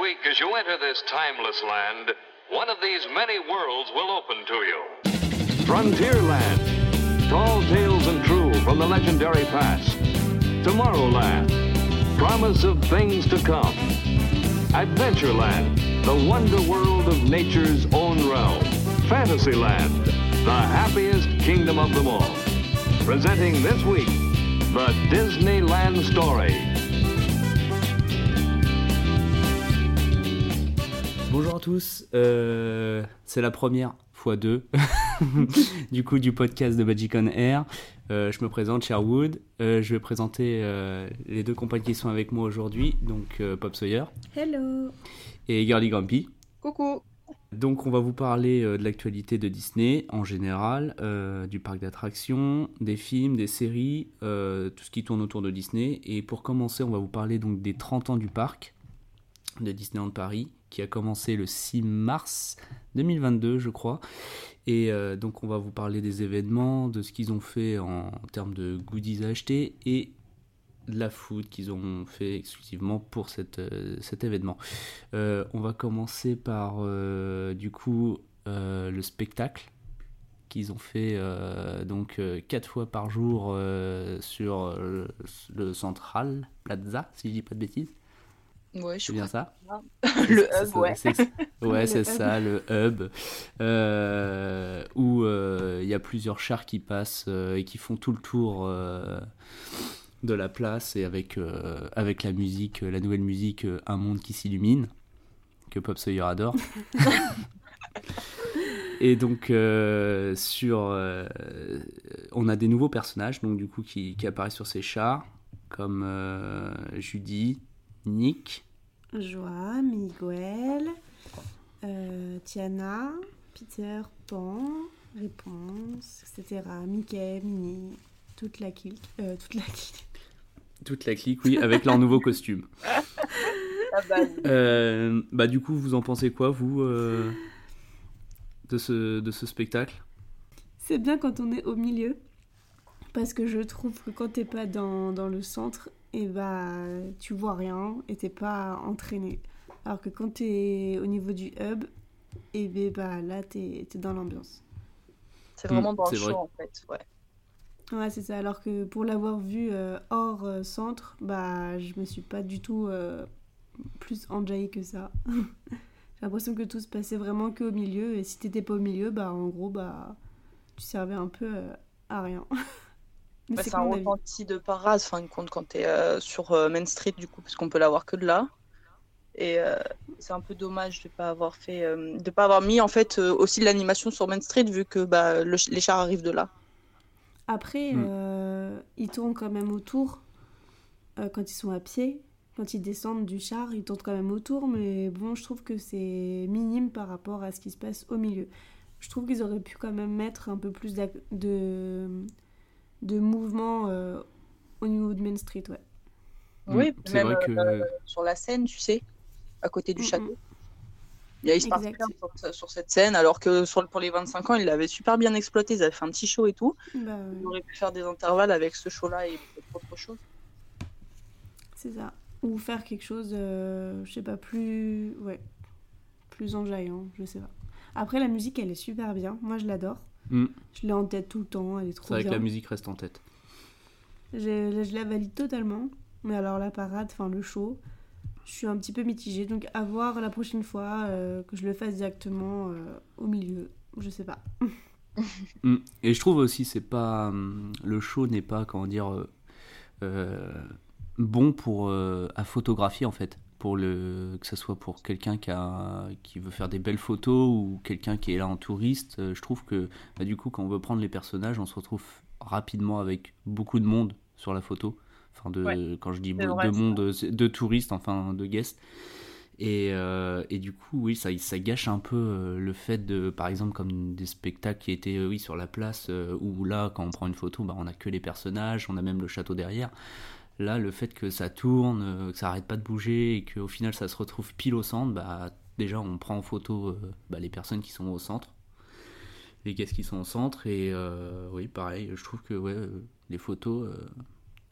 week, as you enter this timeless land, one of these many worlds will open to you. Frontierland. Tall tales and true from the legendary past. Tomorrowland. Promise of things to come. Adventureland. The wonder world of nature's own realm. Fantasyland. The happiest kingdom of them all. Presenting this week, the Disneyland Story. Bonjour à tous, euh, c'est la première fois deux du coup du podcast de Magic on Air. Euh, je me présente Sherwood, euh, je vais présenter euh, les deux compagnes qui sont avec moi aujourd'hui, donc euh, Pop Sawyer Hello et Girly Grumpy. Coucou Donc on va vous parler euh, de l'actualité de Disney en général, euh, du parc d'attractions, des films, des séries, euh, tout ce qui tourne autour de Disney. Et pour commencer, on va vous parler donc des 30 ans du parc de Disneyland Paris, qui a commencé le 6 mars 2022, je crois. Et euh, donc on va vous parler des événements, de ce qu'ils ont fait en, termes de goodies à acheter et de la food qu'ils ont fait exclusivement pour cette, euh, cet événement. Euh, on va commencer par du coup le spectacle qu'ils ont fait donc quatre fois par jour sur euh, le Central Plaza, si je dis pas de bêtises. Ouais, je C'est bien ça Le hub, ouais. Ouais, c'est ça, le hub, euh, où euh, il y a plusieurs chars qui passent euh, et qui font tout le tour euh, de la place et avec, avec la musique, la nouvelle musique Un monde qui s'illumine, que Pop Sawyer adore. et donc, euh, sur, euh, on a des nouveaux personnages donc, du coup, qui, qui apparaissent sur ces chars, comme euh, Judy, Nick. Joie, Miguel, euh, Tiana, Peter, Pan, Réponse, etc. Mickey, Minnie, toute la clique. Euh, toute la clique. Toute la clique, oui, avec leur nouveau costume. Ah bah, Euh, bah du coup, vous en pensez quoi, vous, euh, de, ce, de ce spectacle? C'est bien quand on est au milieu, parce que je trouve que quand t'es pas dans, dans le centre, et bah tu vois rien et t'es pas entraîné. Alors que quand t'es au niveau du hub, et ben, bah là t'es es dans l'ambiance. c'est vraiment Hmm, dans le c'est show vrai. en fait. Ouais. Ouais, c'est ça. Alors que pour l'avoir vu euh, hors euh, centre, bah, je me suis pas du tout euh, plus enjaillée que ça. J'ai l'impression que tout se passait vraiment qu'au milieu. Et si t'étais pas au milieu, bah, en gros, bah, tu servais un peu euh, à rien. Mais Bah, c'est un ressenti de parade, fin de compte, quand t'es euh, sur euh, Main Street, du coup, parce qu'on peut l'avoir que de là. Et euh, c'est un peu dommage de pas avoir fait, euh, de pas avoir mis en fait euh, aussi de l'animation sur Main Street, vu que bah, le- les chars arrivent de là. Après, Mm. euh, ils tournent quand même autour euh, quand ils sont à pied. Quand ils descendent du char, ils tournent quand même autour. Mais bon, je trouve que c'est minime par rapport à ce qui se passe au milieu. Je trouve qu'ils auraient pu quand même mettre un peu plus de, de mouvement euh, au niveau de Main Street. Ouais. Oui, Mm, c'est même vrai que euh, sur la scène, tu sais, à côté du Mm, château. Il y a il se passe Exact. rien sur, sur cette scène, alors que sur, pour les 25 ans, ils l'avaient super bien exploité. Ils avaient fait un petit show et tout. Bah, Ils auraient pu faire des intervalles avec ce show-là et autre chose. c'est ça. Ou faire quelque chose, euh, je sais pas, plus. Ouais. Plus enjaillant, je sais pas. Après, la musique, elle est super bien. Moi, je l'adore. Mm. Je l'ai en tête tout le temps, elle est C'est trop vrai bien. que la musique reste en tête. Je, je la valide totalement. Mais alors la parade, enfin le show, je suis un petit peu mitigée. Donc à voir la prochaine fois euh, que je le fasse directement euh, au milieu. Je sais pas. Mm. Et je trouve aussi, c'est pas hum, le show n'est pas comment dire euh, euh, bon pour euh, à photographier en fait. Pour le que ce soit pour quelqu'un qui a qui veut faire des belles photos ou quelqu'un qui est là en touriste, euh, je trouve que bah, du coup quand on veut prendre les personnages, on se retrouve rapidement avec beaucoup de monde sur la photo. Enfin de Ouais, quand je dis vrai, de monde, c'est de touristes, enfin de guests. Et, euh, et du coup, oui, ça, ça gâche un peu euh, le fait de, par exemple, comme des spectacles qui étaient, oui, sur la place, où là, quand on prend une photo, bah, on a que les personnages, on a même le château derrière. Là, le fait que ça tourne, euh, que ça arrête pas de bouger et qu'au final ça se retrouve pile au centre, bah, déjà on prend en photo euh, bah, les personnes qui sont au centre, les guests qui sont au centre, et euh, oui, pareil, je trouve que ouais, euh, les photos, euh,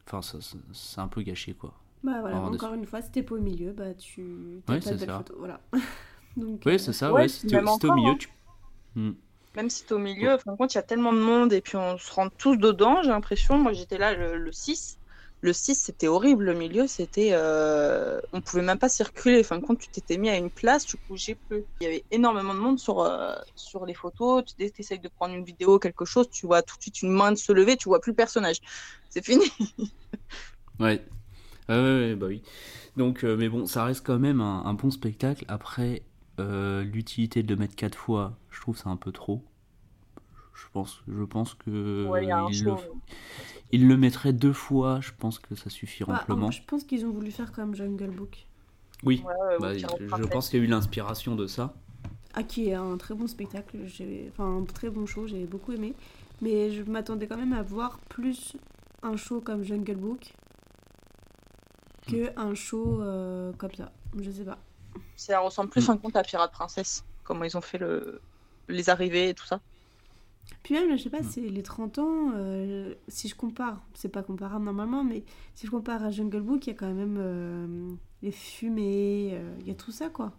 enfin, ça- ça- c'est un peu gâché quoi. Bah voilà, encore une fois, si t'es pas au milieu, bah tu t'as Ouais, pas de c'est belles ça. photos. Voilà. Donc, Oui, euh, c'est ça, ouais, ouais. Si même t'es si t'es au milieu, hein. tu. Hmm. Même si t'es au milieu, en fin de compte, il y a tellement de monde et puis on se rentre tous dedans, j'ai l'impression. Moi, j'étais là le, le 6. Le 6, c'était horrible. Le milieu, c'était. euh, On pouvait même pas circuler. En fin de compte, tu t'étais mis à une place, tu bougeais plus. Il y avait énormément de monde sur, euh, sur les photos. Tu dès que t'essayes de prendre une vidéo, quelque chose, tu vois tout de suite une main se lever, tu vois plus le personnage. C'est fini. Ouais. Ouais, ouais, ouais, bah oui. Donc, euh, mais bon, ça reste quand même un, un bon spectacle. Après, euh, l'utilité de le mettre quatre fois, je trouve ça un peu trop. Je pense, je pense que Ouais, il y a un il, show. le, il le mettrait deux fois, je pense que ça suffit bah, amplement. je pense qu'ils ont voulu faire comme Jungle Book. Oui, Ouais, bah, je pense qu'il y a eu l'inspiration de ça. Ah, qui est un très bon spectacle, j'ai... enfin un très bon show, j'ai beaucoup aimé. Mais je m'attendais quand même à voir plus un show comme Jungle Book que un show euh, comme ça. Je sais pas. Ça ressemble plus en fin de compte à Pirate Princesse. Comment ils ont fait le... les arrivées et tout ça. Puis même, je sais pas, Mm. c'est les 30 ans, euh, si je compare, c'est pas comparable normalement, mais si je compare à Jungle Book, il y a quand même euh, les fumées, euh, il y a tout ça quoi.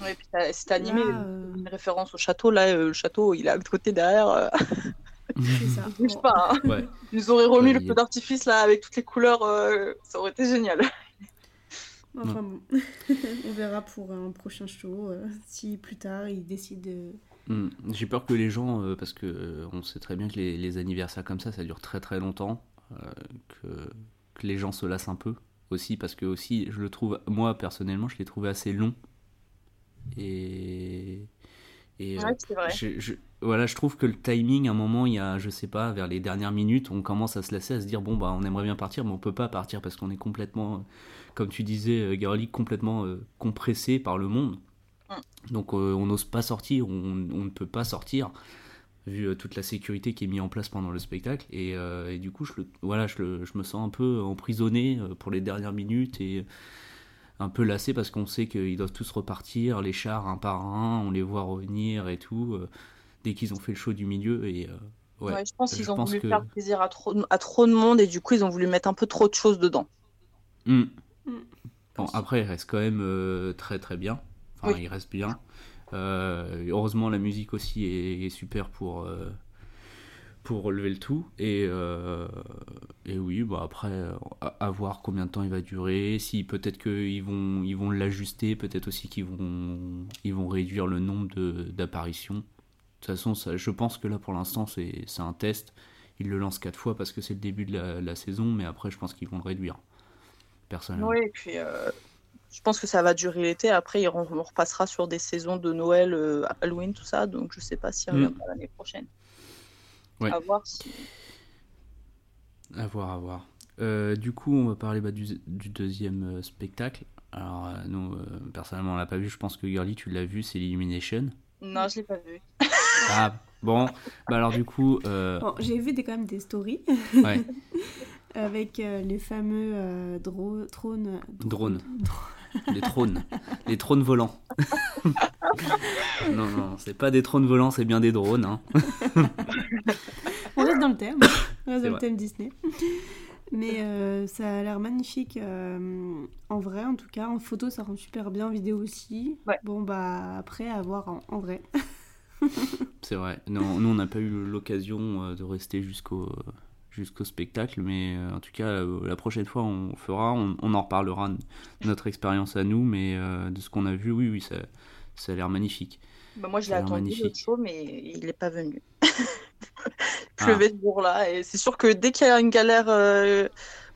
Ouais, puis c'est animé. Là, euh, Une référence au château. Là, euh, le château, il est à l'autre côté derrière. euh, c'est ça. il bouge Bon. pas. hein. Ouais. Ils auraient remis Ouais, le feu est- d'artifice là avec toutes les couleurs. euh, Ça aurait été génial. Enfin bon, on verra pour un prochain show euh, si plus tard ils décident de. Hmm, J'ai peur que les gens, euh, parce que euh, on sait très bien que les, les anniversaires comme ça, ça dure très très longtemps, euh, que, que les gens se lassent un peu aussi, parce que aussi, je le trouve, moi personnellement, je l'ai trouvé assez long. Et, et Ouais, c'est vrai. je, je- voilà, je trouve que le timing, à un moment, il y a, je sais pas, vers les dernières minutes, on commence à se lasser, à se dire, bon, bah, on aimerait bien partir, mais on peut pas partir parce qu'on est complètement, comme tu disais, Girly, complètement compressé par le monde. Donc, euh, on n'ose pas sortir, on, on ne peut pas sortir, vu euh, toute la sécurité qui est mise en place pendant le spectacle. Et, euh, et du coup, je, le- voilà, je, le- je me sens un peu emprisonné pour les dernières minutes et un peu lassé parce qu'on sait qu'ils doivent tous repartir, les chars un par un, on les voit revenir et tout, euh, dès qu'ils ont fait le show du milieu. Et euh, ouais, Ouais, je pense qu'ils ont pense voulu que- faire plaisir à trop, à trop de monde et du coup ils ont voulu mettre un peu trop de choses dedans. Hmm. Hmm. Bon, après, il reste quand même euh, très très bien. Enfin, Oui. il reste bien. Euh, heureusement, la musique aussi est, est super pour, euh, pour relever le tout. Et, euh, et oui, bah après, à, à voir combien de temps il va durer. Si peut-être qu'ils vont ils vont l'ajuster, peut-être aussi qu'ils vont, ils vont réduire le nombre d'apparitions. De toute façon, ça, je pense que là, pour l'instant, c'est c'est un test. Ils le lancent quatre fois parce que c'est le début de la, la saison, mais après, je pense qu'ils vont le réduire. Personnellement. Oui, et puis je pense que ça va durer l'été. Après, on repassera sur des saisons de Noël, euh, Halloween, tout ça. Donc je sais pas s'il Mm. reviendra l'année prochaine. Ouais. À voir si. À voir, à voir. Euh, du coup, on va parler bah, du, du deuxième euh, spectacle. Alors, euh, nous, euh, personnellement, on l'a pas vu. Je pense que Girly, tu l'as vu, c'est l'Illumination. Non, je l'ai pas vu. Ah, bon. Bah, alors, du coup, euh, Bon, j'ai vu des, quand même des stories ouais, avec euh, les fameux euh, dro- trônes. Drones. les trônes. Les trônes volants. non, non, c'est pas des trônes volants, c'est bien des drones. Hein. On reste dans le thème, on reste dans le vrai. thème Disney. Mais euh, ça a l'air magnifique euh, en vrai, en tout cas. En photo, ça rend super bien, en vidéo aussi. Ouais. Bon, bah après, à voir en, en vrai. C'est vrai. Non, nous, on n'a pas eu l'occasion euh, de rester jusqu'au jusqu'au spectacle, mais euh, en tout cas, euh, la prochaine fois, on fera, on, on en reparlera de notre expérience à nous, mais euh, de ce qu'on a vu, oui, oui, ça, ça a l'air magnifique. Bah, moi, je l'ai attendu magnifique. le show, mais il n'est pas venu. Ah. Pleuvait ce jour-là. Et c'est sûr que dès qu'il y a une galère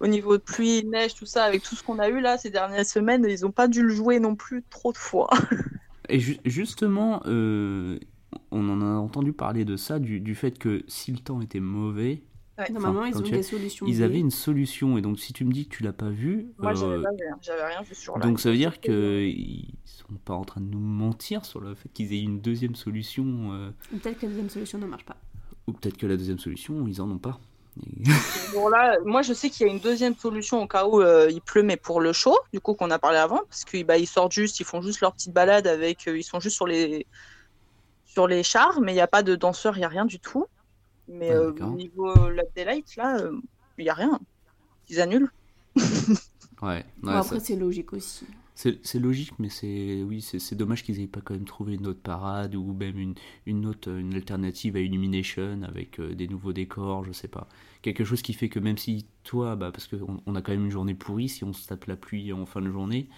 au niveau de pluie, neige, tout ça, avec tout ce qu'on a eu là ces dernières semaines, ils n'ont pas dû le jouer non plus trop de fois. Et ju- justement, on en a entendu parler de ça, du, du fait que si le temps était mauvais, Ouais. Normalement, Enfin, ils ont tu- des solutions. ils avaient une solution. Et donc, si tu me dis que tu l'as pas vu, Moi, j'avais euh, pas vu, hein. j'avais rien vu sur là. donc ça veut dire qu'ils sont pas en train de nous mentir sur le fait qu'ils aient une deuxième solution. euh, Ou Peut-être que la deuxième solution ne marche pas. Ou peut-être que la deuxième solution, ils en ont pas. Bon, là, moi, je sais qu'il y a une deuxième solution au cas où euh, il pleut, mais pour le show, du coup, qu'on a parlé avant, parce qu'ils bah, ils sortent juste, ils font juste leur petite balade avec, euh, ils sont juste sur les, sur les chars, mais il n'y a pas de danseurs, il n'y a rien du tout. Mais Ah, euh, au niveau Lab Daylight, là, euh, il n'y a rien. Ils annulent. Ouais. Bon, ouais, après, c'est logique aussi. c'est c'est logique, mais c'est oui, c'est c'est dommage qu'ils aient pas quand même trouvé une autre parade ou même une, une autre une alternative à Illumination avec euh, des nouveaux décors, je sais pas. Quelque chose qui fait que même si toi, bah, parce qu'on on a quand même une journée pourrie, si on se tape la pluie en fin de journée,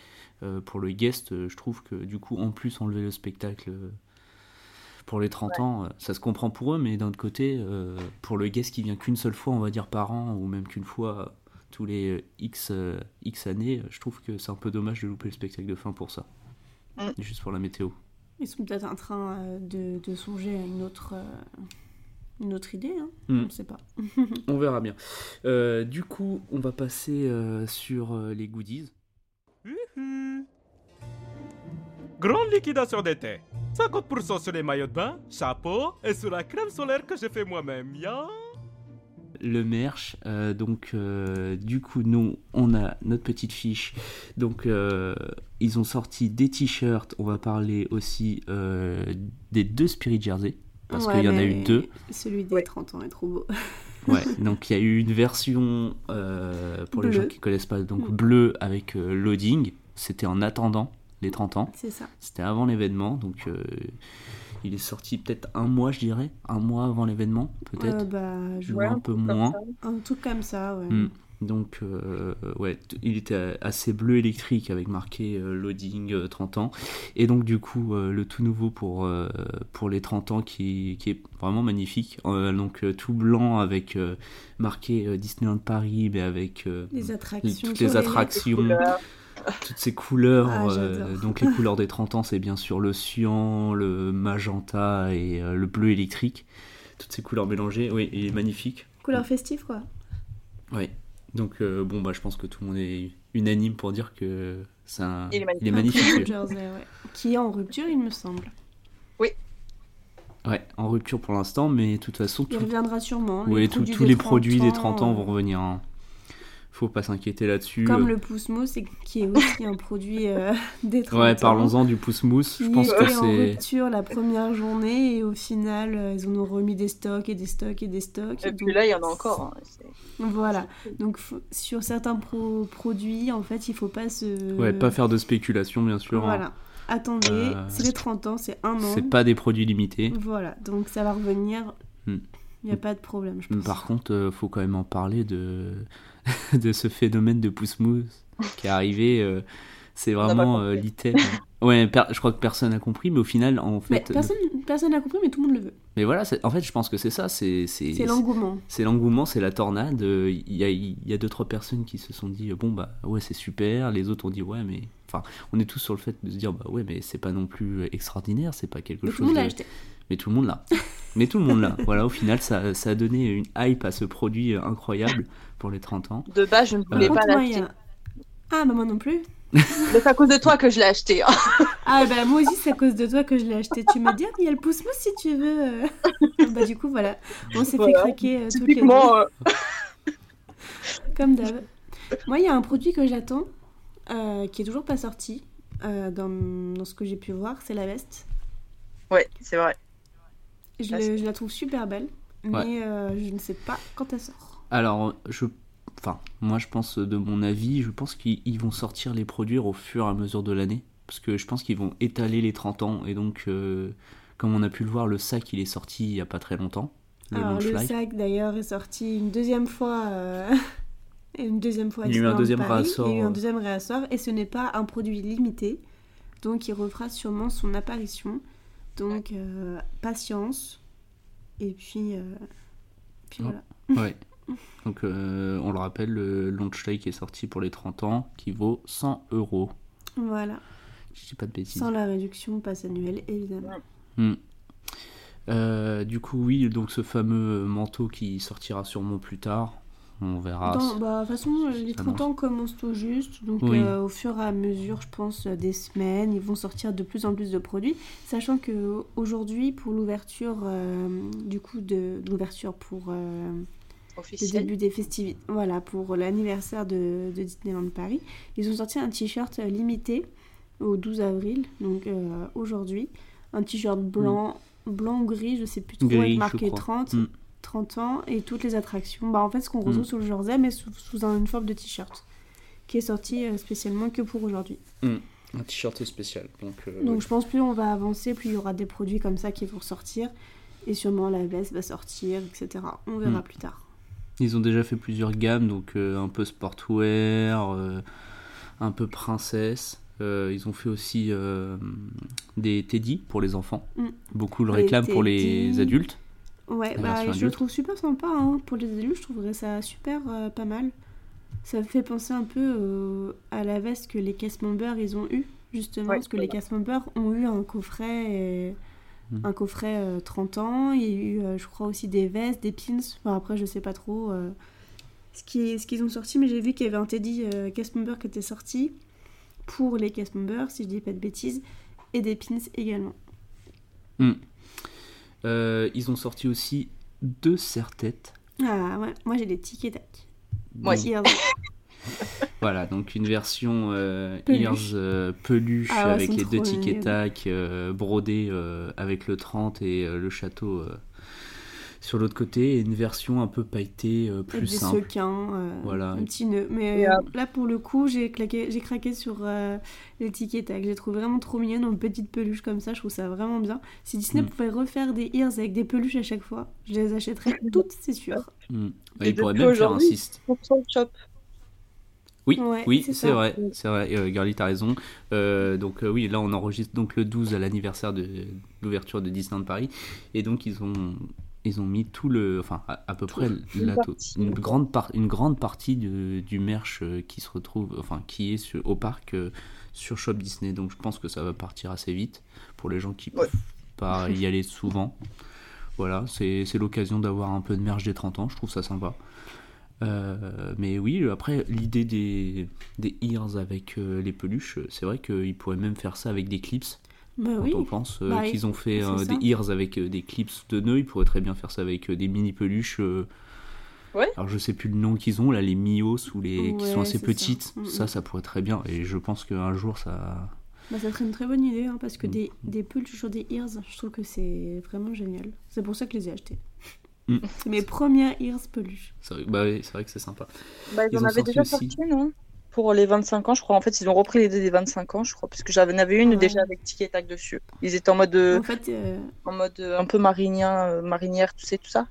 euh, pour le guest, euh, je trouve que du coup, en plus, enlever le spectacle euh, pour les 30 ans, euh, ça se comprend pour eux, mais d'un autre côté, euh, pour le guest qui vient qu'une seule fois, on va dire par an, ou même qu'une fois euh, tous les X, euh, X années, je trouve que c'est un peu dommage de louper le spectacle de fin pour ça. Mm. Juste pour la météo. Ils sont peut-être en train euh, de, de songer à une autre, euh, une autre idée. Hein. Mm. On ne sait pas. On verra bien. Euh, du coup, on va passer euh, sur euh, les goodies. Grande liquidation d'été. 50% sur les maillots de bain, chapeau et sur la crème solaire que j'ai fait moi-même, ya le merch. Euh, donc, euh, du coup, nous, on a notre petite fiche. Donc, euh, ils ont sorti des t-shirts. On va parler aussi euh, des deux Spirit Jersey. Parce Ouais, qu'il y en a eu deux. Celui des 30 ans est trop beau. Ouais, donc il y a eu une version, euh, pour les gens qui connaissent pas, donc Mm. bleu avec euh, loading. C'était en attendant les 30 ans. C'est ça. C'était avant l'événement. Donc, euh, il est sorti peut-être un mois, je dirais. Un mois avant l'événement, peut-être. Euh, bah, je un peu moins. un truc comme ça. Ouais. Mm. Donc, euh, ouais, il était assez bleu électrique avec marqué euh, loading euh, 30 ans. Et donc, du coup, euh, le tout nouveau pour, euh, pour les 30 ans qui, qui est vraiment magnifique. Euh, donc, euh, tout blanc avec euh, marqué euh, Disneyland Paris, mais avec euh, Les attractions. toutes les attractions. Toutes ces couleurs. Ah, euh, donc, les couleurs des 30 ans, c'est bien sûr le cyan, le magenta et euh, le bleu électrique. Toutes ces couleurs mélangées, oui, il est magnifique. Couleur festive, quoi. Oui. Donc euh, bon bah je pense que tout le monde est unanime pour dire que c'est un... Il est magnifique. il est magnifique, jersey, ouais. Qui est en rupture, il me semble. Ouais, en rupture pour l'instant, mais de toute façon, Il tout- reviendra sûrement. ouais, produits tous les produits des 30 30 ans vont revenir. hein. Faut pas s'inquiéter là-dessus. Comme Euh, le pouce mousse, et qui est aussi un produit euh, 30 Ouais, parlons-en du pouce mousse. Je pense que était en c'est. rupture la première journée et au final, euh, ils en ont remis des stocks et des stocks et des stocks. Et Donc, puis là, il y en a encore. hein. C'est- Voilà. Donc sur certains pro- produits, en fait, il faut pas se. Ouais, pas faire de spéculation, bien sûr. hein. Voilà. Attendez, Euh, c'est les 30 ans, c'est un an. C'est pas des produits limités. Voilà, donc ça va revenir. Hmm. Il n'y a pas de problème, je pense. Par contre, euh, faut quand même en parler de, de ce phénomène de pouce mousse qui est arrivé. euh, c'est vraiment euh, l'item. Ouais, je crois que personne n'a compris, mais au final, en Mais fait. personne personne n'a compris, mais tout le monde le veut. Mais voilà, en fait, je pense que c'est ça. C'est l'engouement. c'est l'engouement, c'est la tornade. Euh, Il y a, il y a deux, trois personnes qui se sont dit bon, bah ouais, c'est super. Les autres ont dit ouais, mais. Enfin, on est tous sur le fait de se dire bah ouais, mais c'est pas non plus extraordinaire, c'est pas quelque Mais tout chose. le monde l'a de- acheté. Mais tout le monde l'a. Mais tout le monde l'a. Voilà, au final, ça, ça a donné une hype à ce produit euh, incroyable pour les 30 ans. De base, je ne voulais Euh, pas l'acheter. a- Ah, bah moi non plus. Mais c'est à cause de toi que je l'ai acheté. hein. Ah, bah moi aussi, c'est à cause de toi que je l'ai acheté. Tu me dis, ah, mais il y a le pouce mousse si tu veux. euh. bah, du coup, voilà. On s'est Voilà. fait craquer euh, toutes les deux. Comme d'hab. Moi, il y a un produit que j'attends, euh, qui est toujours pas sorti, euh, dans, dans ce que j'ai pu voir, c'est la veste. ouais, c'est vrai. Je, le- c'est- je la trouve super belle, mais euh, je ne sais pas quand elle sort. Alors, je. Enfin, moi, je pense, de mon avis, je pense qu'ils ils vont sortir les produire au fur et à mesure de l'année. Parce que je pense qu'ils vont étaler les 30 ans. Et donc, euh, comme on a pu le voir, le sac, il est sorti il y a pas très longtemps. Le Alors, le sac, d'ailleurs, est sorti une deuxième fois. euh, une deuxième fois. Il y a eu un deuxième Paris. réassort, Il y a eu un deuxième réassort, et ce n'est pas un produit limité. Donc, il refera sûrement son apparition. Donc, euh, patience. Et puis, euh, puis voilà. Ouais. Donc, euh, on le rappelle, le Launchfly qui est sorti pour les 30 ans, qui vaut 100 euros. Voilà. Je dis pas de bêtises. Sans la réduction passe annuelle, évidemment. Hmm. Euh, du coup, oui, donc ce fameux manteau qui sortira sûrement plus tard. On verra. Dans- bah, de toute façon, les ça 30 ans commencent tout juste. Donc, Oui. euh, au fur et à mesure, je pense, euh, des semaines, ils vont sortir de plus en plus de produits. Sachant que aujourd'hui, pour l'ouverture, euh, du coup, de, de l'ouverture pour euh, le début des festivités, voilà, pour l'anniversaire de, de Disneyland Paris, ils ont sorti un t-shirt limité au 12 avril, donc euh, aujourd'hui. Un t-shirt blanc, blanc ou gris, je sais plus trop, Gris, avec marqué crois. 30. Mm. 30 ans et toutes les attractions. Bah, en fait, ce qu'on retrouve Mm. sur le jersey, mais sous, sous un- une forme de t-shirt. qui est sorti euh, spécialement que pour aujourd'hui. Un t-shirt spécial. Donc, euh, Donc je pense plus on va avancer, plus il y aura des produits comme ça qui vont sortir. Et sûrement la veste va sortir, etc. On verra Mm. plus tard. Ils ont déjà fait plusieurs gammes, donc euh, un peu sportwear, euh, un peu princesse. Euh, ils ont fait aussi euh, des teddy pour les enfants. Mm. Beaucoup le Les réclament pour les adultes. Ouais, bah, je le trouve super sympa. hein. Pour les adultes, je trouverais ça super euh, pas mal. Ça me fait penser un peu euh, à la veste que les members ils ont eu, justement. Ouais, parce que les members ont eu un coffret, et- Mm. un coffret euh, 30 ans. Il y a eu, euh, je crois, aussi des vestes, des pins. Enfin, après, je sais pas trop euh, ce qui- ce qu'ils ont sorti, mais j'ai vu qu'il y avait un Teddy euh, member qui était sorti pour les members, si je dis pas de bêtises, et des pins également. Euh, ils ont sorti aussi deux serre-têtes. Ah ouais, moi j'ai des tic et tac. Moi aussi. Voilà, donc une version euh, Peluche. Ears euh, peluche Ah ouais, avec les deux trop tic et mignonnes. tac brodés avec le 30 et le château sur l'autre côté. Et une version un peu pailletée, euh, plus des simple. sequins, euh, Voilà. un petit nœud. Mais euh, là, pour le coup, j'ai claqué, j'ai craqué sur euh, tac. J'ai trouvé vraiment trop mignonne en petite peluche comme ça. Je trouve ça vraiment bien. Si Disney Mm. pouvait refaire des ears avec des peluches à chaque fois, je les achèterais toutes, c'est sûr. Mm. Et il pourrait même faire un shop. Oui, Ouais, oui, c'est vrai, c'est vrai. Euh, Girly, t'as raison. Euh, donc euh, oui, là on enregistre donc le 12 à l'anniversaire de l'ouverture de Disneyland Paris, et donc ils ont ils ont mis tout le, enfin à, à peu près une la- partie. une grande part, une grande partie de- du merch euh, qui se retrouve, enfin qui est sur- au parc euh, sur Shop Disney. Donc je pense que ça va partir assez vite pour les gens qui peuvent Ouais. pas y aller souvent. Voilà, c'est l'occasion d'avoir un peu de merch des 30 ans. Je trouve ça sympa. Euh, mais oui, après, l'idée des, des ears avec euh, les peluches, c'est vrai qu'ils pourraient même faire ça avec des clips. Bah Quand oui. on pense euh, Bah, qu'ils ont fait euh, des ears avec euh, des clips de nœuds, ils pourraient très bien faire ça avec euh, des mini peluches. euh, Ouais. Alors je sais plus le nom qu'ils ont, là, les Mios ou les qui sont assez ça. petites. Mm, Ça, mm. ça pourrait très bien. Et je pense qu'un jour, ça. Bah, ça serait une très bonne idée hein, parce que Mm. des, des peluches sur des ears, je trouve que c'est vraiment génial. C'est pour ça que je les ai achetés. Mm. C'est mes premières ears peluches. c'est vrai- Bah oui, c'est vrai que c'est sympa. Bah, ils, Ils en avaient sorti déjà aussi- sorti, non? Pour les 25 ans, je crois. En fait, ils ont repris l'idée des 25 ans, je crois, parce que j'en avais une Ouais. déjà avec Tic et Tac dessus. Ils étaient en mode, euh, En fait, euh, en mode euh, un peu marinien, euh, marinière, tu sais, tout ça.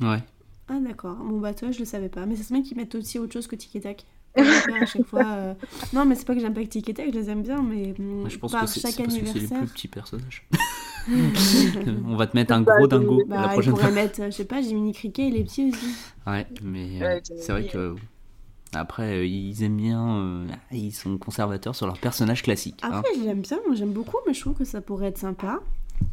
Ouais. Ah d'accord, bon bah toi je le savais pas, mais ça se met qu'ils mettent aussi autre chose que Tic et Tac. À chaque fois. euh, Non mais c'est pas que j'aime pas que Tic et Tac, je les aime bien, mais Mais je pense par que c'est parce que c'est les anniversaire, plus petits personnages. On va te mettre un Bah, gros dingo la bah, prochaine fois. mettre, je sais pas, Jiminy Cricket, il est petit aussi. Ouais, mais euh, c'est vrai que après euh, ils aiment bien, euh, ils sont conservateurs sur leurs personnages classiques. hein. Après j'aime bien, moi j'aime beaucoup, mais je trouve que ça pourrait être sympa.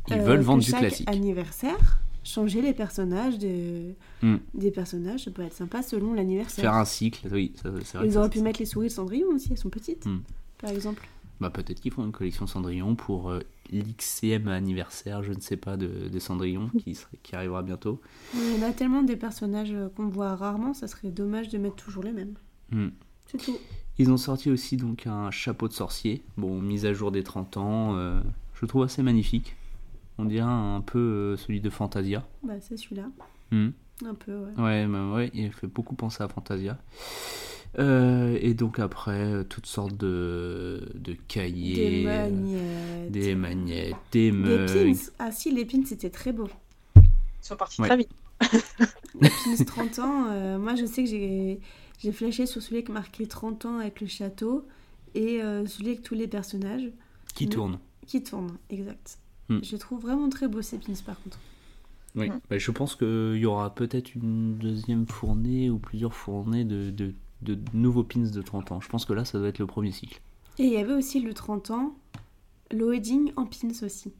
Ils euh, veulent vendre que du classique. anniversaire, changer les personnages de... Hmm. des personnages, ça peut être sympa selon l'anniversaire. Faire un cycle, oui, ça- c'est vrai. Ils auraient pu mettre les souris de Cendrillon aussi, elles sont petites, Hmm. par exemple. Bah peut-être qu'ils font une collection Cendrillon pour euh, l'XCM anniversaire, je ne sais pas, de, de Cendrillon qui, serait- qui arrivera bientôt. Il y en a tellement des personnages euh, qu'on voit rarement, ça serait dommage de mettre toujours les mêmes. Hmm. C'est tout. Ils ont sorti aussi donc un chapeau de sorcier, bon mise à jour des 30 ans, euh, je le trouve assez magnifique. On dirait un peu euh, celui de Fantasia. Bah c'est celui-là, Hmm. un peu, ouais. Ouais, bah ouais, il fait beaucoup penser à Fantasia. Euh, et donc après, euh, toutes sortes de, de cahiers, Des magnettes. des magnettes, des Des mugs. pins. Ah si, les pins c'était très beau. Ils sont partis Ouais. très vite. Les pins 30 ans, euh, moi je sais que j'ai j'ai flashé sur celui qui marquait 30 ans avec le château et euh, celui avec tous les personnages qui Mm. tournent. qui tournent, exact. Hmm. Je les trouve vraiment très beaux ces pins par contre. Oui. Mm. Bah, je pense qu'il y aura peut-être une deuxième fournée ou plusieurs fournées de, de, de nouveaux pins de 30 ans. Je pense que là, ça doit être le premier cycle. Et il y avait aussi le 30 ans, le wedding en pins aussi.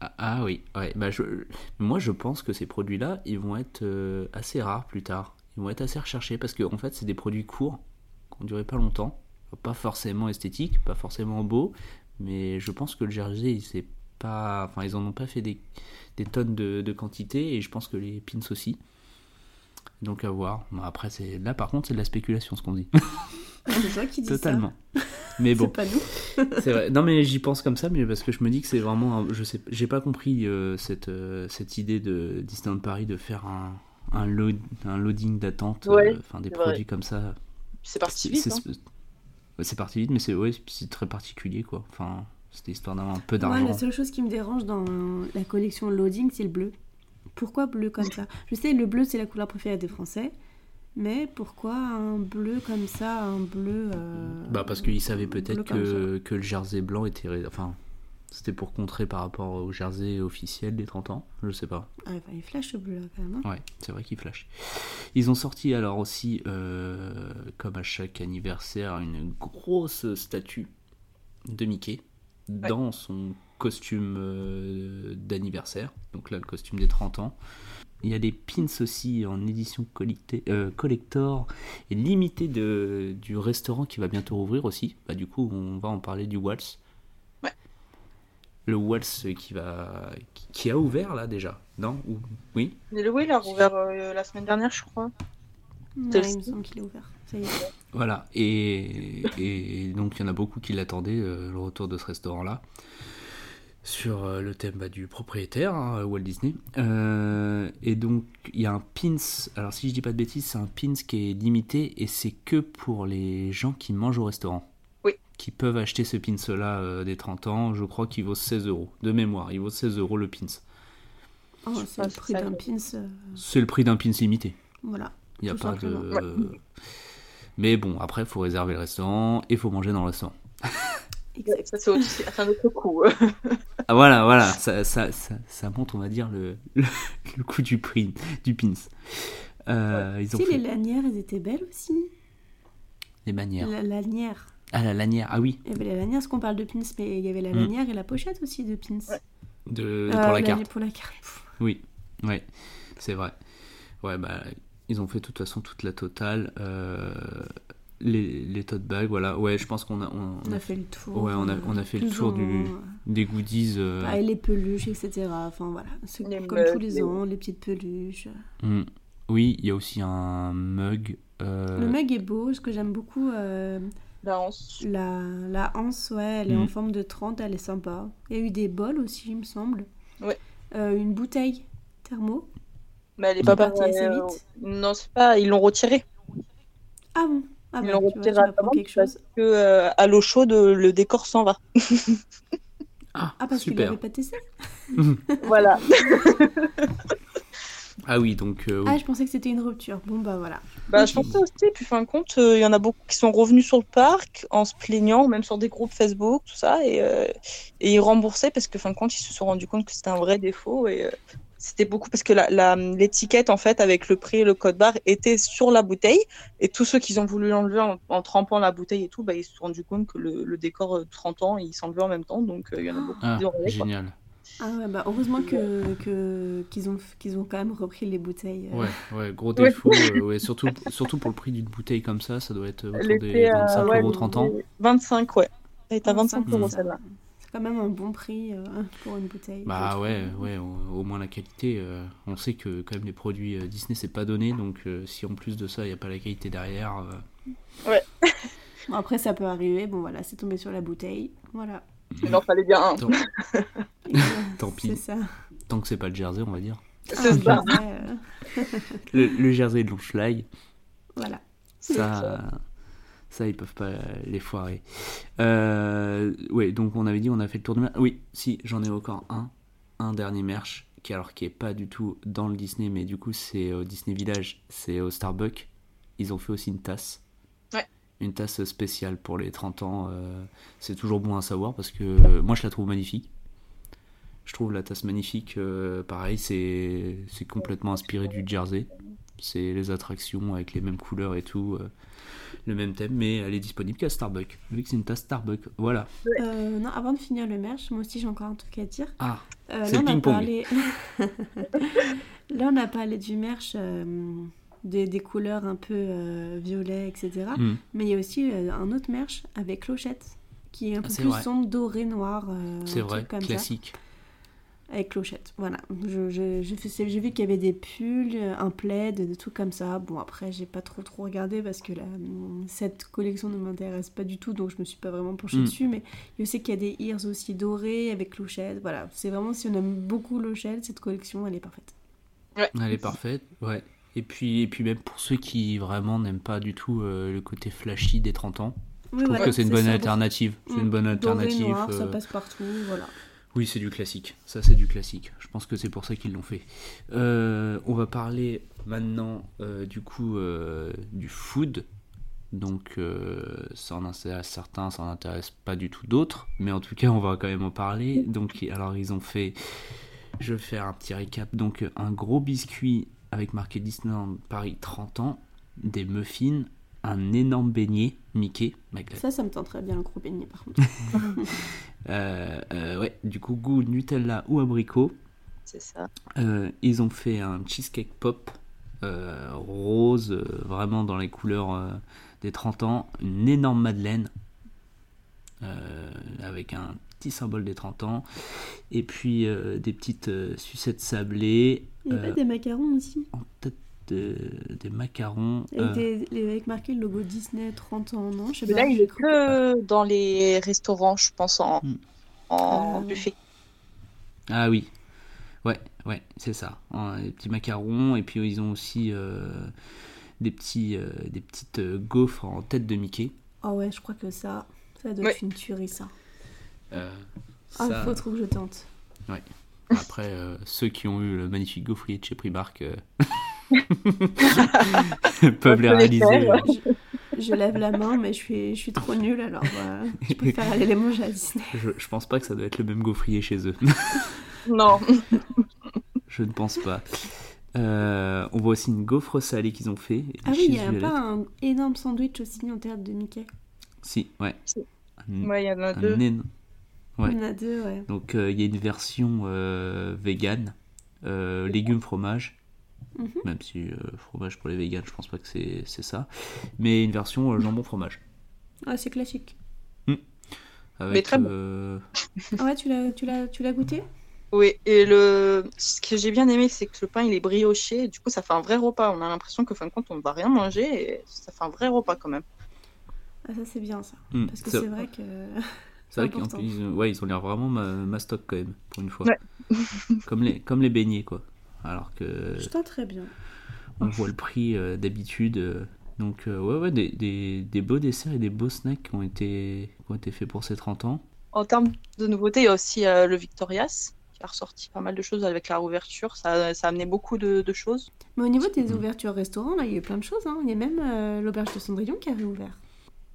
Ah, ah oui, ouais. Bah, je, moi je pense que ces produits-là, ils vont être euh, assez rares plus tard. Ils vont être assez recherchés parce qu'en en fait, c'est des produits courts, qui ont duré pas longtemps. Pas forcément esthétiques, pas forcément beaux, mais je pense que le jersey, il s'est pas, enfin, ils en ont pas fait des, des tonnes de, de quantité et je pense que les pins aussi. Donc à voir. Bon, après, c'est là par contre, c'est de la spéculation ce qu'on dit. C'est toi qui dis Totalement. Mais bon. C'est pas nous. C'est vrai. Non, mais j'y pense comme ça, mais parce que je me dis que c'est vraiment. un- Je sais, j'ai pas compris euh, cette, euh, cette idée de Disneyland Paris de faire un, un, load, un loading d'attente, Ouais, euh, enfin des produits vrai. comme ça. C'est parti vite. c'est- hein. parti vite, mais c'est ouais, c'est très particulier, quoi. Enfin, c'était histoire d'avoir un peu Moi, d'argent. la seule chose qui me dérange dans la collection Loading, c'est le bleu. Pourquoi bleu comme ça? Je sais, le bleu, c'est la couleur préférée des Français. Mais pourquoi un bleu comme ça, un bleu... euh, Bah parce qu'ils savaient peut-être que, que le jersey blanc était... Enfin, c'était pour contrer par rapport au jersey officiel des 30 ans. Je sais pas. Ah, il flash ce bleu là quand même. hein. Ouais, c'est vrai qu'ils flash. Ils ont sorti alors aussi, euh, comme à chaque anniversaire, une grosse statue de Mickey dans son costume euh, d'anniversaire. Donc là, le costume des 30 ans. Il y a des pins aussi en édition euh, collector et limitée de, du restaurant qui va bientôt rouvrir aussi. Bah, du coup, on va en parler du Waltz. Le Waltz qui, va, qui, qui a ouvert là déjà, non? Ou- Oui? Le oui, il a rouvert euh, la semaine dernière, je crois. Ouais, il me semble qu'il est ouvert. Ça y est. Voilà, et, et donc il y en a beaucoup qui l'attendaient, euh, le retour de ce restaurant-là, sur euh, le thème bah, du propriétaire, hein, Walt Disney. Euh, et donc il y a un pins, alors si je dis pas de bêtises, c'est un pins qui est limité et c'est que pour les gens qui mangent au restaurant. Qui peuvent acheter ce pins-là euh, des 30 ans, je crois qu'il vaut 16 euros. De mémoire, il vaut 16 euros le pins. Oh, c'est le prix d'un pins. euh, C'est le prix d'un pins limité. Voilà. Il n'y a Tout pas de. Mais bon, après, il faut réserver le restaurant et il faut manger dans le restaurant. Exact. Ça, c'est un autre coup. Ah, voilà, voilà, ça, ça, ça, ça montre, on va dire, le, le, le coût du prix, du pins. Euh, ils ont Si, fait les lanières, elles étaient belles aussi. les manières. La lanière. Ah, la lanière, ah oui, Il y avait la lanière, ce qu'on parle de pins, mais il y avait la Mm. lanière et la pochette aussi de pins. de, Euh, pour la carte. Pour la carte. Oui, ouais, c'est vrai. Ouais, bah, ils ont fait de toute façon toute la totale. euh, les, les tote bags, voilà. Ouais, je pense qu'on a, on, On a fait le tour. Ouais, on a- on a fait le tour ou du- des goodies. euh, Ah, et les peluches, etc. Enfin voilà, Les comme mugs, tous les les- ans, les petites peluches. hmm. Oui, il y a aussi un mug. euh, Le mug est beau, ce que j'aime beaucoup. Euh, La hanse. la, la anse, ouais, elle est Mm. en forme de 30, elle est sympa. Il y a eu des bols aussi, il me semble. Ouais. Euh, une bouteille thermo. Mais elle est pas partie assez vite. Non, c'est pas. Ils l'ont retiré. Ah bon? Ah Ils bah, l'ont tu vois, retiré tu à m'apprends la quelque chose. Que euh, à l'eau chaude, le décor s'en va. Ah, Ah, parce qu'il super. l'avait pas testé voilà. Ah oui, donc euh, oui. Ah, je pensais que c'était une rupture. Bon, bah voilà. Bah, je pensais aussi, puis fin de compte, euh, il y en a beaucoup qui sont revenus sur le parc en se plaignant, même sur des groupes Facebook, tout ça, et, euh, et ils remboursaient parce que fin de compte, ils se sont rendus compte que c'était un vrai défaut et euh, c'était beaucoup parce que la- la- l'étiquette en fait avec le prix et le code barre était sur la bouteille et tous ceux qui ont voulu l'enlever en, en trempant la bouteille et tout, bah, ils se sont rendus compte que le, le décor euh, 30 ans il s'enlevait en même temps, donc euh, il y en a beaucoup Ah, qui ont enlevé, quoi. Ah ouais, bah heureusement que que- qu'ils ont, qu'ils ont quand même repris les bouteilles. euh. Ouais, ouais, gros défaut. euh, ouais, surtout, surtout pour le prix d'une bouteille comme ça, ça doit être autour des était, euh, 25 ouais, euros 30 ans. 25, ouais. Elle est à 25 c'est euros celle-là. C'est quand même un bon prix euh, pour une bouteille. Bah ouais, ouais, au, au moins la qualité. euh, on sait que quand même les produits euh, Disney c'est pas donné, donc euh, si en plus de ça il n'y a pas la qualité derrière, euh, Bon, après, ça peut arriver. Bon, voilà, c'est tombé sur la bouteille. Voilà. Il en fallait bien un. tant, pis. Ça. tant que c'est pas le jersey, on va dire. C'est Ah, ça. euh, Le, le jersey de Longschlag, voilà. ça, ça ils peuvent pas les foirer. Euh, ouais, donc on avait dit on a fait le tour du merch. Oui, si, j'en ai encore un, un dernier merch qui alors qui est pas du tout dans le Disney, mais du coup c'est au Disney Village, c'est au Starbucks. Ils ont fait aussi une tasse. Ouais. Une tasse spéciale pour les 30 ans. euh, c'est toujours bon à savoir parce que euh, moi je la trouve magnifique. Je trouve la tasse magnifique. euh, pareil, c'est c'est complètement inspiré du Jersey. C'est les attractions avec les mêmes couleurs et tout. euh, le même thème, mais elle est disponible qu'à Starbucks. Vu que c'est une tasse Starbucks. Voilà. Euh, non, avant de finir le merch, moi aussi j'ai encore un truc à dire. Ah, Euh, C'est là, le on a ping-pong. parlé... là, on a parlé du merch, euh, des, des couleurs un peu euh, violet, etc. hmm. Mais il y a aussi euh, un autre merch avec clochette, qui est un Ah, peu plus vrai. sombre, doré, noir. euh, c'est vrai, ça. Avec clochette, voilà. Je- je- J'ai fait- j'ai vu qu'il y avait des pulls, un plaid, des trucs comme ça. Bon, après, j'ai pas trop trop regardé parce que la, cette collection ne m'intéresse pas du tout, donc je me suis pas vraiment penchée Mm. dessus. Mais a aussi qu'il y a des ears aussi dorés avec clochette. Voilà, c'est vraiment si on aime beaucoup clochette, cette collection, elle est parfaite. Elle est parfaite, ouais. Et puis, et puis même pour ceux qui vraiment n'aiment pas du tout euh, le côté flashy des 30 ans, Oui, je trouve voilà, que c'est une bonne alternative. C'est une bonne Doré, alternative. noir, ça euh, passe partout, voilà. Oui, c'est du classique. Ça, c'est du classique. Je pense que c'est pour ça qu'ils l'ont fait. Euh, on va parler maintenant, euh, du coup, euh, du food. Donc, ça en intéresse certains, ça en intéresse pas du tout d'autres. Mais en tout cas, on va quand même en parler. Donc, alors, ils ont fait. Je vais faire un petit récap. Donc, un gros biscuit avec marqué Disneyland Paris 30 ans, des muffins, un énorme beignet Mickey, avec la Ça, ça me tenterait bien, le gros beignet, par contre. euh, euh, ouais, du coup, goût Nutella ou abricot. C'est ça. Euh, ils ont fait un cheesecake pop euh, rose, euh, vraiment dans les couleurs euh, des 30 ans. Une énorme madeleine euh, avec un petit symbole des 30 ans. Et puis euh, des petites euh, sucettes sablées Il y a Euh, pas des macarons aussi? en tête de- des macarons. avec, euh, des- les- avec marqué le logo Disney 30 ans, non Je sais pas, là, il est que dans les restaurants, je pense, en, Hmm. en Ah, buffet. Ah oui, ouais, ouais, c'est ça. Hein, Des petits macarons et puis ils ont aussi euh, des petits, euh, des petites euh, gaufres en tête de Mickey. Ah ouais, je crois que ça, ça doit Ouais. être une tuerie, ça. Euh, Ah, ça, faut trop que je tente. Après, euh, ceux qui ont eu le magnifique gaufrier de chez Primark peuvent les peut les réaliser. faire. Je, je lève la main, mais je suis, je suis trop nulle, alors euh, je préfère aller les manger à Disney. Je, je pense pas que ça doit être le même gaufrier chez eux. Non. je ne pense pas. Euh, on voit aussi une gaufre salée qu'ils ont fait. Ah oui, il y cheese a violettes. pas un énorme sandwich aussi en théâtre de Mickey. Si, ouais. Si. Un- Ouais, il y en a un deux. Ouais. Il y en a deux, ouais. Donc euh, il y a une version euh, vegan, euh, légumes fromage. Mhm. Même si euh, fromage pour les vegans, je pense pas que c'est c'est ça. Mais une version euh, jambon fromage. Ah, c'est classique. Avec, Mais très bon. euh, Ah ouais, tu l'as, tu l'as, tu l'as goûté? Oui, et le... ce que j'ai bien aimé, c'est que le pain, il est brioché. Du coup, ça fait un vrai repas. On a l'impression que, fin de compte, on ne va rien manger. Et ça fait un vrai repas quand même. Ah, ça c'est bien ça. hmm, Parce que c'est vrai que. c'est vrai c'est qu'en important. plus, ils, ouais, ils ont l'air vraiment ma, mastoc quand même, pour une fois. Ouais. comme, les, comme les beignets, quoi. Alors que Je tente très bien. on voit le prix euh, d'habitude. euh, donc, euh, ouais, ouais, des, des, des beaux desserts et des beaux snacks qui ont été, qui ont été faits pour ces 30 ans. En termes de nouveautés, il y a aussi euh, le Victorias qui a ressorti pas mal de choses avec la réouverture. Ça, ça a amené beaucoup de, de choses. Mais au niveau des ouvertures restaurants, là, il y a eu plein de choses. Hein. Il y a même euh, l'auberge de Cendrillon qui a réouvert.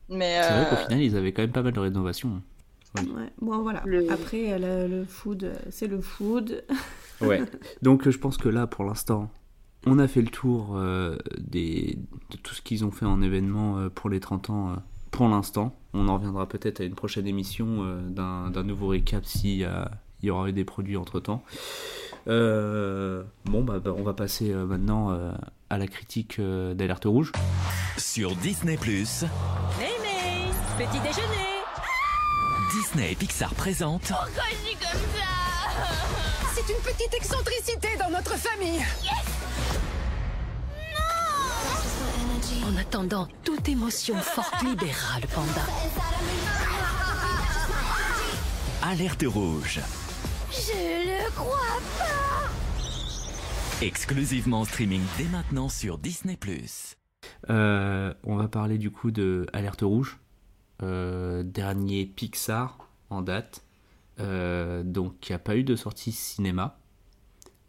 Mais C'est vrai qu'au final, ils avaient quand même pas mal de rénovations. Oui. Ouais. Bon, voilà. Le- Après, euh, le, le food, euh, c'est le food. Ouais. Donc euh, je pense que là, pour l'instant, on a fait le tour euh, des, de tout ce qu'ils ont fait en événement euh, pour les 30 ans euh, pour l'instant. On en reviendra peut-être à une prochaine émission euh, d'un d'un nouveau récap s'il il y aura eu des produits entre-temps. Euh, bon, bah, bah, on va passer euh, maintenant euh, à la critique euh, d'Alerte Rouge. Sur Disney+, Mémé, petit déjeuner. Disney et Pixar présentent C'est une petite excentricité dans notre famille. En attendant, toute émotion forte libérera le panda. Alerte Rouge. Je le crois Exclusivement en streaming dès maintenant sur Disney+. Euh, on va parler du coup de Alerte Rouge, dernier Pixar en date. Euh, donc il n'y a pas eu de sortie cinéma,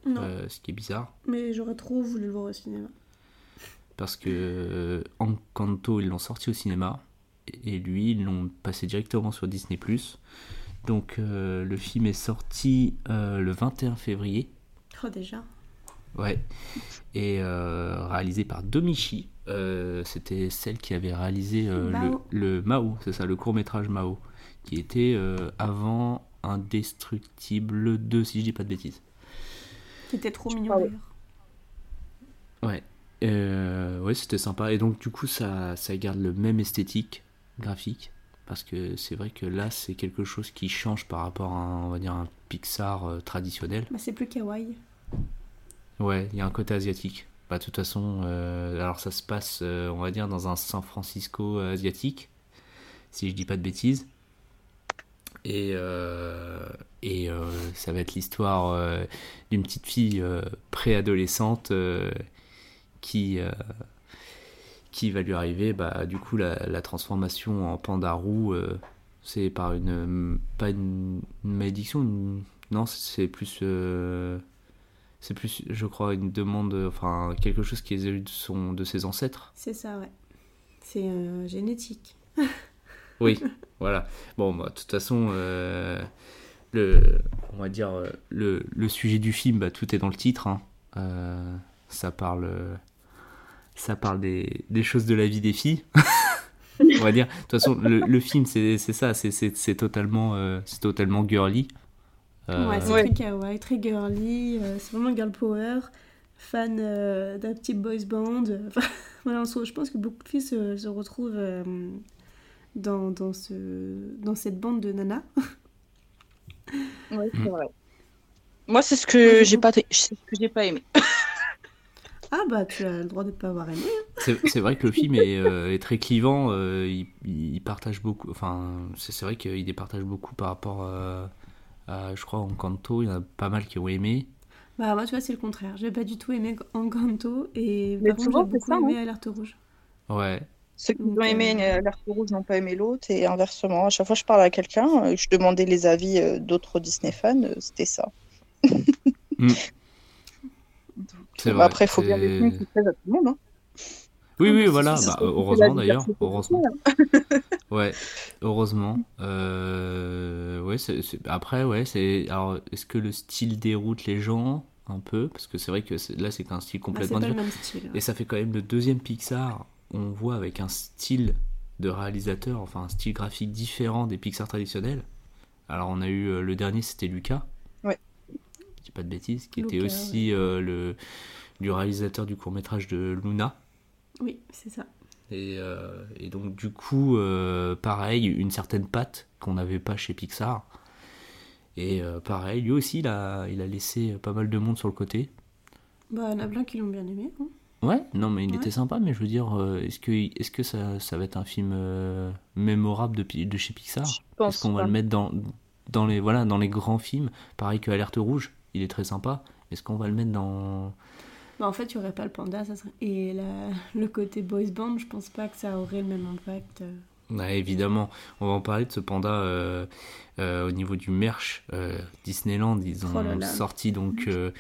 Non, euh, ce qui est bizarre. mais j'aurais trop voulu le voir au cinéma. parce que euh, Encanto ils l'ont sorti au cinéma et lui ils l'ont passé directement sur Disney+. Donc euh, le film est sorti euh, le 21 février, Oh, déjà. ouais, et euh, réalisé par Domichi. Euh, C'était celle qui avait réalisé euh, Mao. le, le Mao, c'est ça, le court métrage Mao, qui était euh, avant Indestructible 2 si je dis pas de bêtises. Qui était trop mignon ouais. d'ailleurs. Ouais, Euh, ouais, c'était sympa. Et donc, du coup, ça, ça garde le même esthétique graphique. Parce que c'est vrai que là, c'est quelque chose qui change par rapport à, un, on va dire, un Pixar traditionnel. Bah, c'est plus kawaii. Ouais, il y a un côté asiatique. Bah, de toute façon, euh, alors ça se passe, euh, on va dire, dans un San Francisco euh, asiatique, si je dis pas de bêtises. Et, et ça va être l'histoire d'une petite fille préadolescente qui, qui va lui arriver. Bah, du coup, la, transformation en panda euh, c'est par une. Pas une, malédiction, non, c'est plus. C'est plus, je crois, une demande, enfin, quelque chose qui est élu de, son, de ses ancêtres. C'est ça, ouais. C'est euh, génétique. Oui, voilà. Bon, bah, de toute façon, euh, le, on va dire, euh, le, le sujet du film, bah, tout est dans le titre. hein. Euh, ça parle, ça parle des, des choses de la vie des filles. on va dire. De toute façon, le, le film, c'est ça, c'est- totalement, euh, c'est totalement girly. Euh, Ouais, c'est Ouais. très kawaii, très girly, euh, c'est vraiment girl power, fan euh, d'un petit boys band. Enfin, voilà, je pense que beaucoup de filles se, se retrouvent euh, dans, dans, ce, dans cette bande de nanas. Ouais, c'est Mm. vrai. Moi, c'est ce que j'ai pas, c'est ce que j'ai pas aimé. Ah bah tu as le droit de ne pas avoir aimé. hein. C'est vrai que le film est, euh, est très clivant, euh, il, il partage beaucoup, enfin, c'est c'est vrai qu'il départage beaucoup par rapport euh, à, je crois, Encanto, il y en a pas mal qui ont aimé. Bah moi tu vois c'est le contraire, j'ai pas du tout aimé Encanto et Mais par contre j'ai c'est beaucoup ça, aimé hein. Alerte Rouge. Ouais, Ceux qui Donc, ont aimé euh, euh, l'alerte rouge n'ont pas aimé l'autre et inversement. À chaque fois que je parlais à quelqu'un, euh, je demandais les avis euh, d'autres Disney fans, euh, c'était ça. Bah, vrai. après, il faut bien films qui plaisent à tout le monde. Hein. Oui, oui, c'est voilà, bah, heureusement d'ailleurs, heureusement. Ouais, heureusement. Euh, ouais, après, ouais, c'est. Alors, est-ce que le style déroute les gens un peu? Parce que c'est vrai que là, c'est un style Bah, complètement pas le différent. même style. Et ça fait quand même le deuxième Pixar, on voit avec un style de réalisateur, enfin un style graphique différent des Pixar traditionnels. Alors on a eu euh, le dernier, c'était Lucas. Ouais. Je dis pas de bêtises, qui était aussi euh, le du réalisateur du court métrage de Luna. Oui, c'est ça. Et, euh, et donc du coup, euh, pareil, une certaine patte qu'on n'avait pas chez Pixar. Et euh, pareil, lui aussi, il a, il a laissé pas mal de monde sur le côté. Bah il y en a plein qui l'ont bien aimé. hein. Ouais, non, mais il Ouais. était sympa, mais je veux dire, euh, est-ce que, est-ce que ça, ça va être un film euh, mémorable de, Pi- de chez Pixar? Je pense Est-ce qu'on va le mettre dans, dans, les, voilà, dans les grands films? Pareil que Alerte Rouge, il est très sympa. Est-ce qu'on va le mettre dans. Bah, en fait il y aurait pas le panda ça serait... et la- le côté boys band je pense pas que ça aurait le même impact. euh. Ouais, évidemment, on va en parler de ce panda euh, euh, au niveau du merch. euh, Disneyland, ils ont Oh là là. sorti donc euh,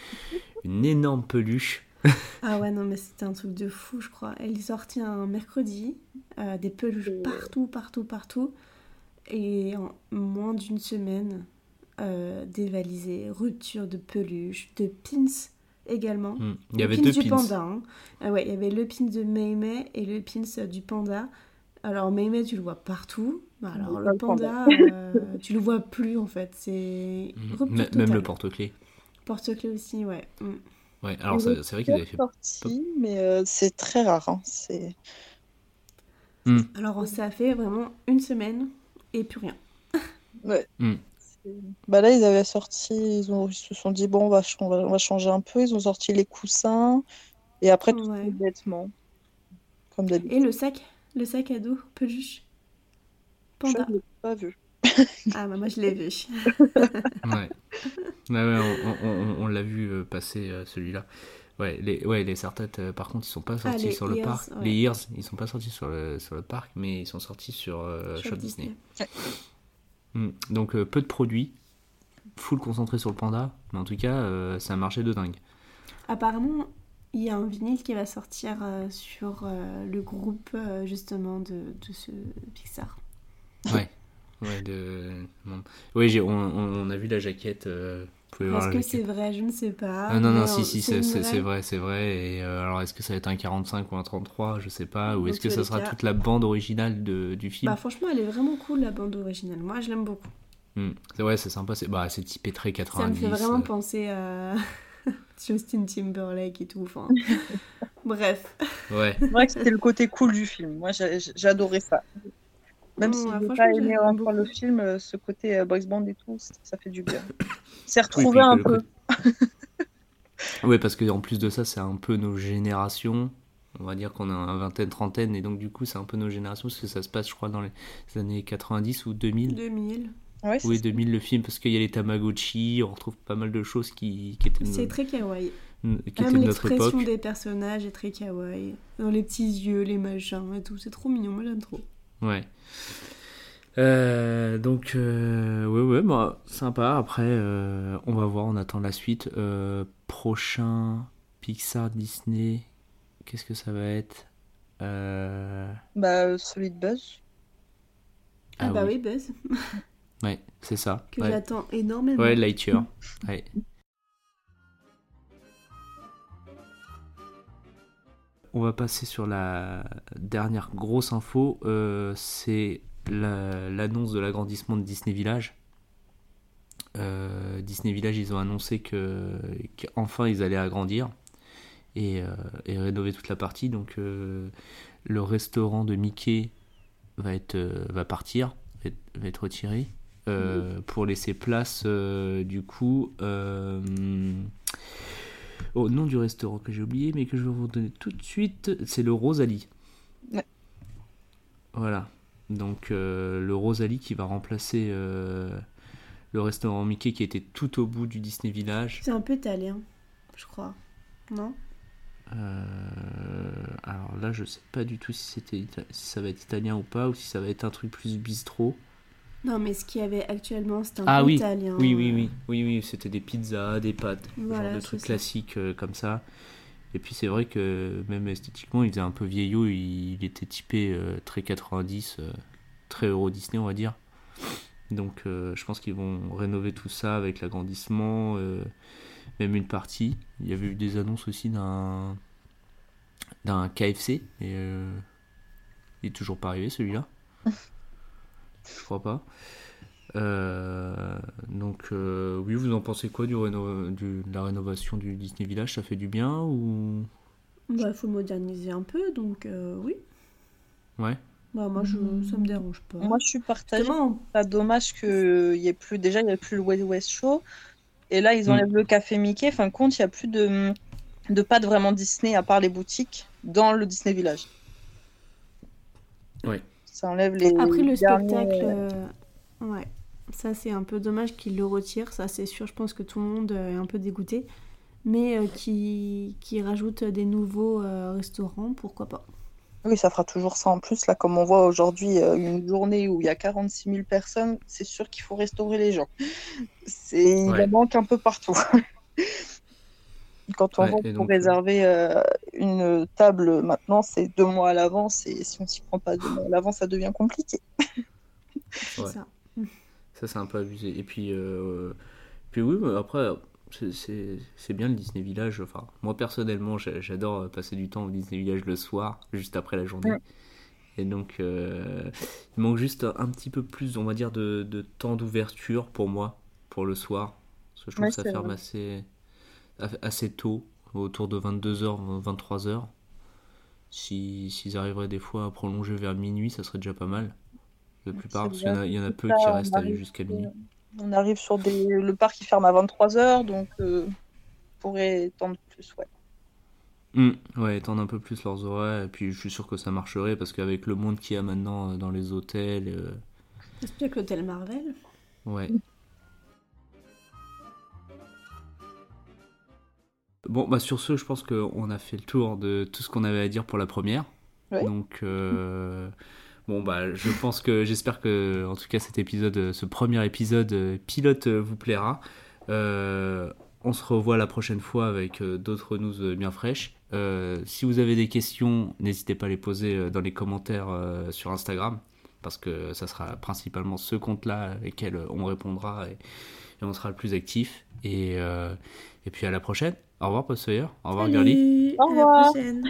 une énorme peluche. Ah ouais, non, mais c'était un truc de fou, je crois. Elle est sortie un mercredi, euh, des peluches partout, partout, partout. Et en moins d'une semaine, euh, dévalisé, rupture de peluches, de pins également. Hmm, Il y Le avait pins deux du pins. panda. hein. Ah ouais, il y avait le pin de Meimei et le pins du panda. Alors Meimei, tu le vois partout. Bah, Alors le panda. euh, tu le vois plus en fait. C'est Hmm, Même totale. le porte-clés. porte-clés aussi, ouais. Mm. Ouais, alors c'est vrai qu'ils avaient fait. sorti, mais euh, c'est très rare. Hein. C'est... Alors ça a fait vraiment une semaine et plus rien. Ouais. Bah là, ils avaient sorti, ils, ont, ils se sont dit, bon, on va, ch- on va, on va changer un peu. Ils ont sorti les coussins et après, tous Ouais. les vêtements. Comme d'habitude. Et le sac, le sac à dos, peluche. Panda. Je l'ai pas vu. Ah bah moi je l'ai vu. Ouais. Ouais, ouais, on, on- on- on l'a vu euh, passer euh, celui-là. Ouais, les, ouais, les serre-têtes, euh, par contre, ils sont pas sortis Ah, les sur le Ears, parc. ouais. Les Ears, ils sont pas sortis sur le, sur le parc, mais ils sont sortis sur euh, Shop Shop Disney. Disney. Hmm. Donc euh, peu de produits, full concentré sur le panda, mais en tout cas, euh, ça a marché de dingue. Apparemment, il y a un vinyle qui va sortir euh, sur euh, le groupe euh, justement de, de ce Pixar. Ouais. Ouais, de... j'ai- on, a vu la jaquette. Est-ce que c'est vrai? Je ne sais pas. Ah, non, non, mais, si, si, c'est vrai, c'est vrai. Et euh, alors, est-ce que ça va être un 45 ou un 33 Je sais pas. Ou est-ce que ça sera cas- toute la bande originale de, du film? Bah franchement, elle est vraiment cool la bande originale. Moi, je l'aime beaucoup. Hmm. C'est ouais, c'est sympa. C'est bah, c'est typé très 90. Ça me fait vraiment euh. penser à Justin Timberlake et tout. Enfin, bref. Ouais. C'est vrai que c'était le côté cool du film. Moi, j'adorais ça. Même si je n'ai pas aimé beaucoup. encore le film, euh, ce côté euh, boys band et tout, ça fait du bien. C'est Oui, retrouvé un peu. Ouais, parce que en plus de ça, c'est un peu nos générations. On va dire qu'on a un vingtaine, trentaine, et donc du coup, c'est un peu nos générations, parce que ça se passe, je crois, dans les années 90 ou 2000. 2000. Ouais, Oui, ça. 2000 le film, parce qu'il y a les Tamagotchi, on retrouve pas mal de choses qui, qui étaient. C'est très kawaii. qui Même l'expression des personnages est très kawaii. Dans les petits yeux, les machins et tout. C'est trop mignon, moi j'aime trop. Ouais. Euh, donc, euh, ouais, ouais, bah, sympa. Après, euh, on va voir, on attend la suite. Euh, prochain Pixar Disney, qu'est-ce que ça va être? Euh, Bah, celui de Buzz. Ah, bah oui, Buzz, Ouais, c'est ça. que ouais. j'attends énormément. Ouais, Lightyear. Ouais. On va passer sur la dernière grosse info. euh, c'est la- l'annonce de l'agrandissement de Disney Village. Euh, Disney Village, ils ont annoncé que qu'enfin ils allaient agrandir et, euh, et rénover toute la partie. Donc le restaurant de Mickey va être va partir, va être, va être retiré euh, pour laisser place euh, du coup euh, au nom du restaurant que j'ai oublié mais que je vais vous donner tout de suite. C'est le Rosalie. Ouais. Voilà. Donc euh, le Rosalie qui va remplacer euh, le restaurant Mickey qui était tout au bout du Disney Village. C'est un peu italien, je crois. Non? Euh, alors là, je sais pas du tout si, c'était si ça va être italien ou pas, ou si ça va être un truc plus bistrot. Non, mais ce qu'il y avait actuellement, c'était un Ah peu oui, italien. oui, oui, oui, oui, oui, c'était des pizzas, des pâtes, Voilà, genre de trucs ça. classiques euh, comme ça. Et puis c'est vrai que même esthétiquement, il faisait un peu vieillot, il, il était typé euh, très 90, euh, très Euro Disney, on va dire. Donc euh, je pense qu'ils vont rénover tout ça avec l'agrandissement, euh, même une partie. Il y avait eu des annonces aussi d'un d'un KFC, et euh, il est toujours pas arrivé celui-là. je crois pas. Euh, donc euh, oui, vous en pensez quoi du, réno- du- de la rénovation du Disney Village? Ça fait du bien ou? Bah, faut moderniser un peu, donc euh, oui. ouais Bah, moi, je, ça me dérange pas. Moi, je suis partagée. Pas dommage qu'il y ait plus. Déjà, il n'y a plus le West West Show. Et là, ils Mm. enlèvent le café Mickey. Fin de compte, il n'y a plus de, de pas de vraiment Disney à part les boutiques dans le Disney Village. Ouais. Ça enlève les. Après, le derniers- spectacle, euh, ouais, ça c'est un peu dommage qu'ils le retirent, ça c'est sûr, je pense que tout le monde euh, est un peu dégoûté. Mais euh, qui, qui rajoute des nouveaux euh, restaurants, pourquoi pas. Oui, ça fera toujours ça en plus. Là, comme on voit aujourd'hui, euh, une journée où il y a 46 000 personnes, c'est sûr qu'il faut restaurer les gens. C'est... Il Ouais. en manque un peu partout. Quand on Ouais, et pour euh, réserver euh, une table maintenant, c'est deux mois à l'avance. Et si on s'y prend pas deux mois à l'avance, ça devient compliqué. C'est Ouais. ça. Ça, c'est un peu abusé. Et puis, euh, puis oui, mais après, c'est- bien le Disney Village. Enfin, moi, personnellement, j'a- j'adore passer du temps au Disney Village le soir, juste après la journée. Ouais. Et donc, euh, il manque juste un petit peu plus, on va dire, de, de temps d'ouverture pour moi, pour le soir. Parce que je trouve Ouais, que ça ferme vrai. assez, assez tôt, autour de 22h, 23h. Si, s'ils arriveraient des fois à prolonger vers minuit, ça serait déjà pas mal. La plupart, parce qu'il y en a, il y en a peu Ça, qui on restent arrive jusqu'à sur- minuit. On arrive sur des... le parc qui ferme à 23h, donc euh, on pourrait étendre plus. Ouais. Hmm, ouais, étendre un peu plus leurs horaires, et puis je suis sûr que ça marcherait parce qu'avec le monde qu'il y a maintenant euh, dans les hôtels, euh, C'est bien que l'hôtel Marvel? ouais. Bon, bah sur ce, je pense qu'on a fait le tour de tout ce qu'on avait à dire pour la première. Ouais. Donc, euh, bon, bah je pense que, j'espère que, en tout cas, cet épisode, ce premier épisode euh, pilote euh, vous plaira. Euh, on se revoit la prochaine fois avec d'autres news bien fraîches. Euh, si vous avez des questions, n'hésitez pas à les poser dans les commentaires sur Instagram, parce que ça sera principalement ce compte-là avec lequel on répondra et, et on sera le plus actif. Et, et puis à la prochaine. Au revoir, Paul Sawyer. Au revoir, Girly. Salut, Au à la revoir. prochaine.